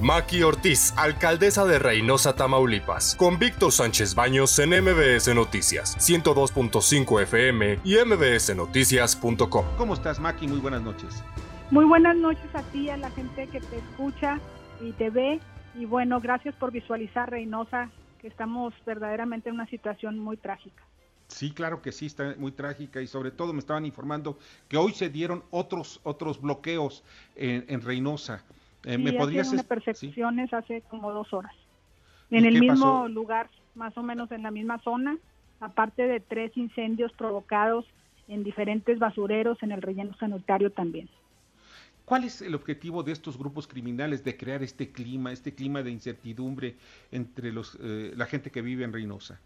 Maki Ortiz, alcaldesa de Reynosa, Tamaulipas, con Víctor Sánchez Baños en MBS Noticias, 102.5 FM y mbsnoticias.com. ¿Cómo estás, Maki? Muy buenas noches. Muy buenas noches a ti, a la gente que te escucha y te ve. Y bueno, gracias por visualizar Reynosa, que estamos verdaderamente en una situación muy trágica. Sí, claro que sí, está muy trágica y sobre todo me estaban informando que hoy se dieron otros otros bloqueos en, Reynosa. Eh, ¿Me podrías una percepciones hace como dos horas. En el mismo lugar, más o menos en la misma zona, aparte de tres incendios provocados en diferentes basureros en el relleno sanitario también. ¿Cuál es el objetivo de estos grupos criminales de crear este clima, este clima de incertidumbre entre los, eh, la gente que vive en Reynosa?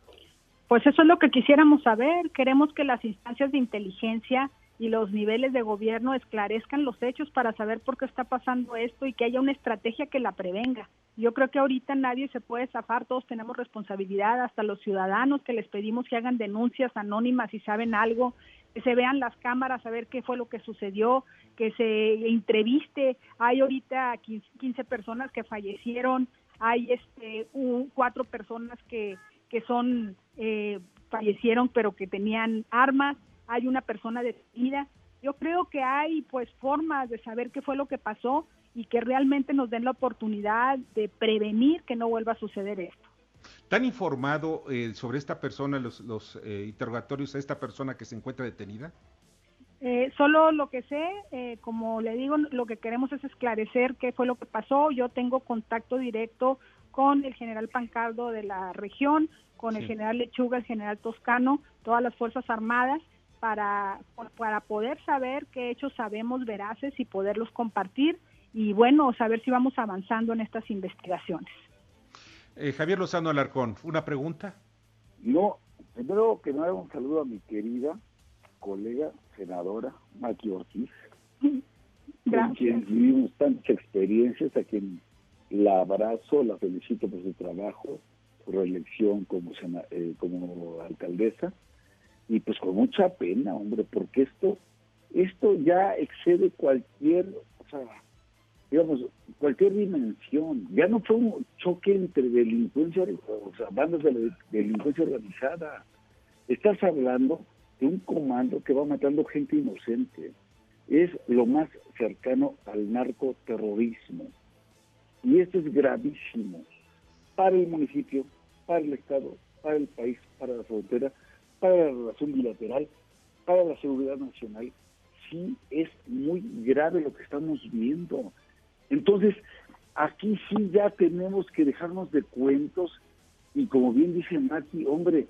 Pues eso es lo que quisiéramos saber. Queremos que las instancias de inteligencia y los niveles de gobierno esclarezcan los hechos para saber por qué está pasando esto y que haya una estrategia que la prevenga. Yo creo que ahorita nadie se puede zafar, todos tenemos responsabilidad, hasta los ciudadanos que les pedimos que hagan denuncias anónimas si saben algo, que se vean las cámaras a ver qué fue lo que sucedió, que se entreviste. Hay ahorita 15 personas que fallecieron, hay este cuatro personas que que son eh, fallecieron pero que tenían armas, hay una persona detenida. Yo creo que hay pues formas de saber qué fue lo que pasó y que realmente nos den la oportunidad de prevenir que no vuelva a suceder esto. ¿Tan informado eh, sobre esta persona, los, los eh, interrogatorios a esta persona que se encuentra detenida? solo lo que sé, como le digo, lo que queremos es esclarecer qué fue lo que pasó. Yo tengo contacto directo con el general Pancardo de la región, con el general Lechuga, el general Toscano, todas las Fuerzas Armadas, para, para poder saber qué hechos sabemos veraces y poderlos compartir y bueno, saber si vamos avanzando en estas investigaciones. Eh, Javier Lozano Alarcón, ¿una pregunta? No, primero que nada un saludo a mi querida colega senadora Maki Ortiz, con quien vivimos tantas experiencias, a quien la abrazo, la felicito por su trabajo, su reelección como, eh, como alcaldesa, y pues con mucha pena, hombre, porque esto, esto ya excede cualquier, o sea, digamos, cualquier dimensión. Ya no fue un choque entre delincuencia, o sea, bandas de delincuencia organizada. Estás hablando de un comando que va matando gente inocente. Es lo más cercano al narcoterrorismo. Y esto es gravísimo para el municipio, para el Estado, para el país, para la frontera, para la relación bilateral, para la seguridad nacional. Sí es muy grave lo que estamos viendo. Entonces, aquí sí ya tenemos que dejarnos de cuentos y como bien dice Mati, hombre,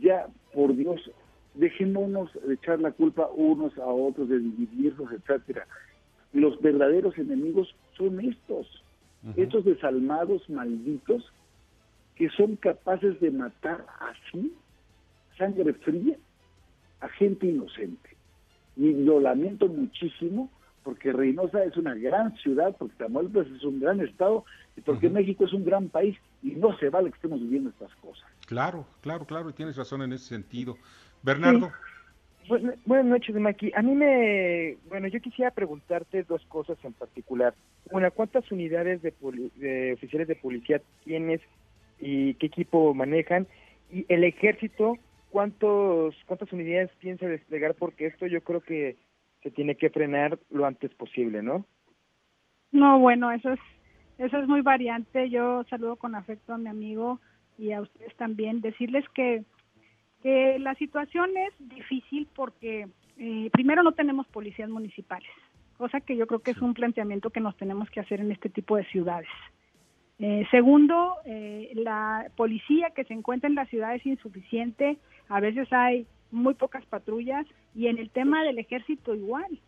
ya por Dios, dejémonos de echar la culpa unos a otros, de dividirnos, etcétera. Los verdaderos enemigos son estos estos desalmados malditos que son capaces de matar así, sangre fría, a gente inocente. Y lo lamento muchísimo porque Reynosa es una gran ciudad, porque Tamaulipas es un gran estado y porque México es un gran país y no se vale que estemos viviendo estas cosas. Claro, claro, claro, y tienes razón en ese sentido. Bernardo. buenas noches, Maki. A mí me, bueno, yo quisiera preguntarte dos cosas en particular. Una, ¿cuántas unidades de, de oficiales de policía tienes y qué equipo manejan? Y el ejército, ¿cuántos cuántas unidades piensa desplegar? Porque esto yo creo que se tiene que frenar lo antes posible, ¿no? No, bueno, eso es eso es muy variante. Yo saludo con afecto a mi amigo y a ustedes también. Decirles que que la situación es difícil porque eh, primero no tenemos policías municipales cosa que yo creo que es un planteamiento que nos tenemos que hacer en este tipo de ciudades. Eh, segundo, eh, la policía que se encuentra en la ciudad es insuficiente, a veces hay muy pocas patrullas y en el tema del ejército igual.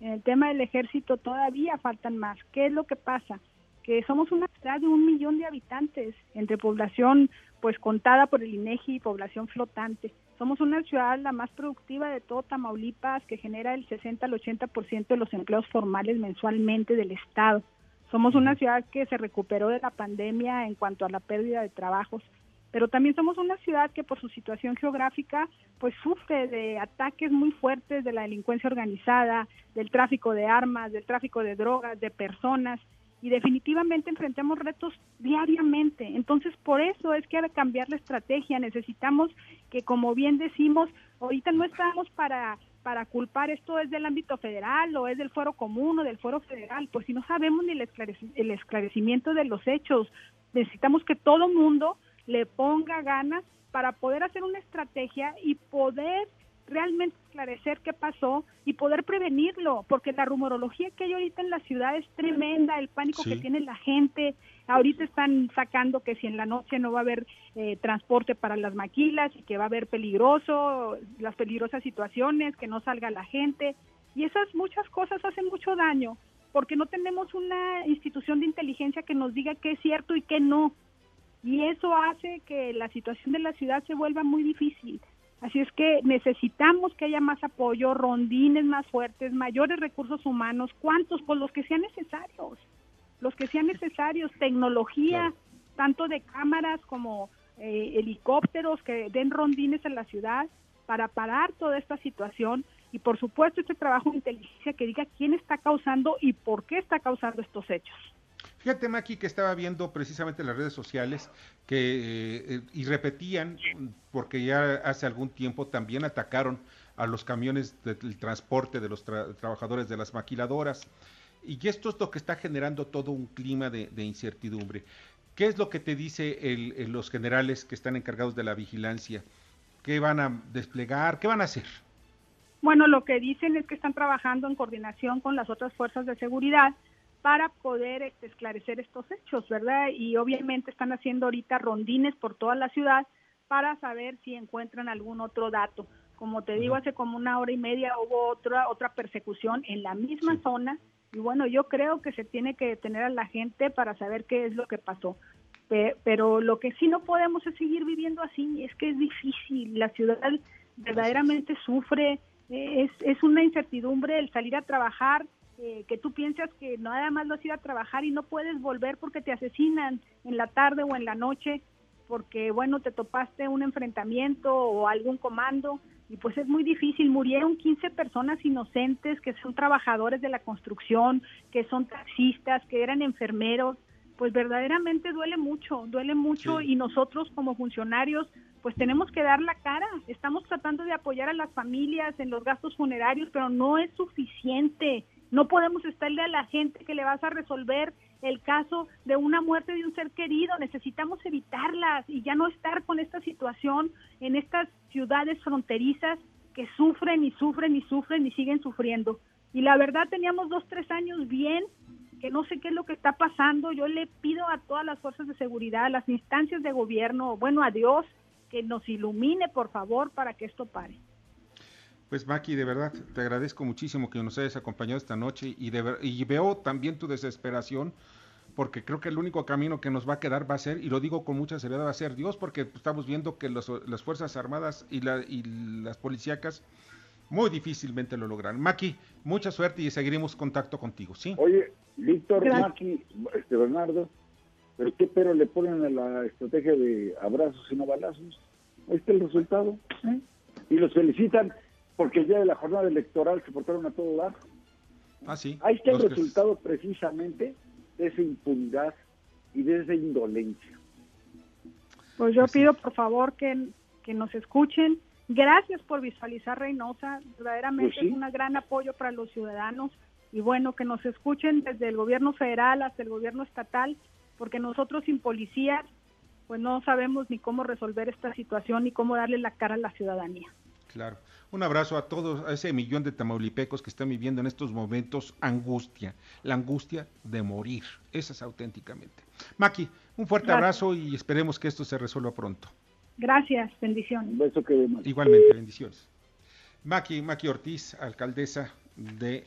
En el tema del ejército todavía faltan más. ¿Qué es lo que pasa? Que somos una ciudad de un millón de habitantes entre población pues contada por el INEGI y población flotante. Somos una ciudad la más productiva de todo Tamaulipas, que genera el 60 al 80% de los empleos formales mensualmente del Estado. Somos una ciudad que se recuperó de la pandemia en cuanto a la pérdida de trabajos, pero también somos una ciudad que por su situación geográfica pues sufre de ataques muy fuertes de la delincuencia organizada, del tráfico de armas, del tráfico de drogas, de personas y definitivamente enfrentamos retos diariamente. Entonces, por eso es que que cambiar la estrategia. Necesitamos que, como bien decimos, ahorita no estamos para para culpar esto es del ámbito federal o es del fuero común o del fuero federal, pues si no sabemos ni el, el esclarecimiento de los hechos, necesitamos que todo mundo le ponga ganas para poder hacer una estrategia y poder realmente esclarecer qué pasó y poder prevenirlo, porque la rumorología que hay ahorita en la ciudad es tremenda, el pánico que tiene la gente, ahorita están sacando que si en la noche no va a haber eh, transporte para las maquilas y que va a haber peligroso, las peligrosas situaciones, que no salga la gente, y esas muchas cosas hacen mucho daño, porque no tenemos una institución de inteligencia que nos diga qué es cierto y qué no, y eso hace que la situación de la ciudad se vuelva muy difícil. Así es que necesitamos que haya más apoyo, rondines más fuertes, mayores recursos humanos, ¿cuántos? Pues los que sean necesarios, los que sean necesarios, tecnología, tanto de cámaras como eh, helicópteros que den rondines en la ciudad para parar toda esta situación y por supuesto este trabajo de inteligencia que diga quién está causando y por qué está causando estos hechos. Fíjate, Maki, que estaba viendo precisamente las redes sociales que eh, y repetían, porque ya hace algún tiempo también atacaron a los camiones del transporte de los trabajadores de las maquiladoras. Y esto es lo que está generando todo un clima de, incertidumbre. ¿Qué es lo que te dice los generales que están encargados de la vigilancia? ¿Qué van a desplegar? ¿Qué van a hacer? Bueno, lo que dicen es que están trabajando en coordinación con las otras fuerzas de seguridad para poder este, esclarecer estos hechos, ¿verdad? Y obviamente están haciendo ahorita rondines por toda la ciudad para saber si encuentran algún otro dato. Como te digo, hace como una hora y media hubo otra otra persecución en la misma zona y bueno, yo creo que se tiene que detener a la gente para saber qué es lo que pasó. Pero lo que sí no podemos es seguir viviendo así, es que es difícil, la ciudad verdaderamente sufre, es, es una incertidumbre el salir a trabajar, que tú piensas que nada más vas a ir a trabajar y no puedes volver porque te asesinan en la tarde o en la noche, porque bueno, te topaste un enfrentamiento o algún comando y pues es muy difícil. Murieron 15 personas inocentes que son trabajadores de la construcción, que son taxistas, que eran enfermeros. Pues verdaderamente duele mucho, duele mucho y nosotros como funcionarios pues tenemos que dar la cara. Estamos tratando de apoyar a las familias en los gastos funerarios, pero no es suficiente. No podemos estarle a la gente que le vas a resolver el caso de una muerte de un ser querido. Necesitamos evitarlas y ya no estar con esta situación en estas ciudades fronterizas que sufren y sufren y sufren y siguen sufriendo. Y la verdad teníamos dos, tres años bien, que no sé qué es lo que está pasando. Yo le pido a todas las fuerzas de seguridad, a las instancias de gobierno, bueno, a Dios, que nos ilumine, por favor, para que esto pare. Pues Maki, de verdad, te agradezco muchísimo que nos hayas acompañado esta noche y, de y veo también tu desesperación porque creo que el único camino que nos va a quedar va a ser, y lo digo con mucha seriedad, va a ser Dios, porque estamos viendo que las Fuerzas Armadas y, la, y las policíacas muy difícilmente lo logran. Maki, mucha suerte y seguiremos contacto contigo, ¿sí? Oye, Víctor, Maki, este Bernardo, ¿pero qué pero le ponen a la estrategia de abrazos y no balazos? Ahí está el resultado, ¿eh? Y los felicitan porque el día de la jornada electoral se portaron a todo dar. Ah, sí. Ahí está el resultado precisamente de esa impunidad y de esa indolencia. Pues yo pido por favor que, que nos escuchen. Gracias por visualizar Reynosa. Verdaderamente pues es un gran apoyo para los ciudadanos. Y bueno, que nos escuchen desde el gobierno federal hasta el gobierno estatal, porque nosotros sin policías, pues no sabemos ni cómo resolver esta situación ni cómo darle la cara a la ciudadanía. Claro. Un abrazo a todos, a ese millón de tamaulipecos que están viviendo en estos momentos angustia, la angustia de morir, esa es auténticamente. Maki, un fuerte abrazo y esperemos que esto se resuelva pronto. Gracias, bendiciones. Un beso que Igualmente, bendiciones. Maki, Maki Ortiz, alcaldesa de